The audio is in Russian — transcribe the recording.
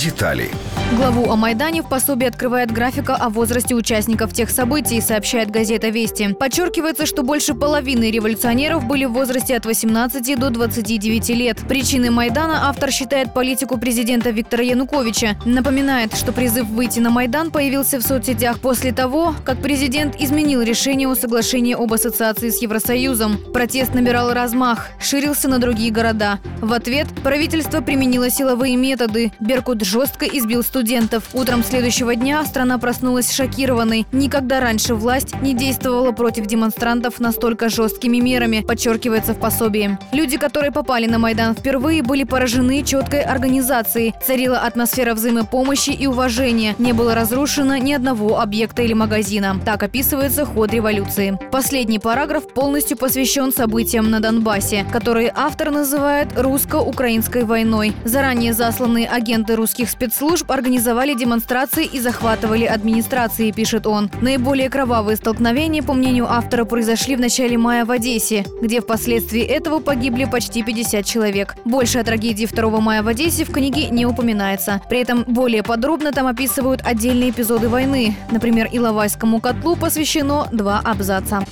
Детали. Главу о Майдане в пособии открывает графика о возрасте участников тех событий, сообщает газета «Вести». Подчеркивается, что больше половины революционеров были в возрасте от 18 до 29 лет. Причиной Майдана автор считает политику президента Виктора Януковича. Напоминает, что призыв выйти на Майдан появился в соцсетях после того, как президент изменил решение о соглашении об ассоциации с Евросоюзом. Протест набирал размах, ширился на другие города. В ответ правительство применило силовые методы. Беркут жестко избил студентов студентов. Утром следующего дня страна проснулась шокированной. Никогда раньше власть не действовала против демонстрантов настолько жесткими мерами, подчеркивается в пособии. Люди, которые попали на Майдан впервые, были поражены четкой организацией. Царила атмосфера взаимопомощи и уважения. Не было разрушено ни одного объекта или магазина. Так описывается ход революции. Последний параграф полностью посвящен событиям на Донбассе, которые автор называет русско-украинской войной. Заранее засланные агенты русских спецслужб организовали организовали демонстрации и захватывали администрации, пишет он. Наиболее кровавые столкновения, по мнению автора, произошли в начале мая в Одессе, где впоследствии этого погибли почти 50 человек. Больше о трагедии 2 мая в Одессе в книге не упоминается. При этом более подробно там описывают отдельные эпизоды войны. Например, Иловайскому котлу посвящено два абзаца.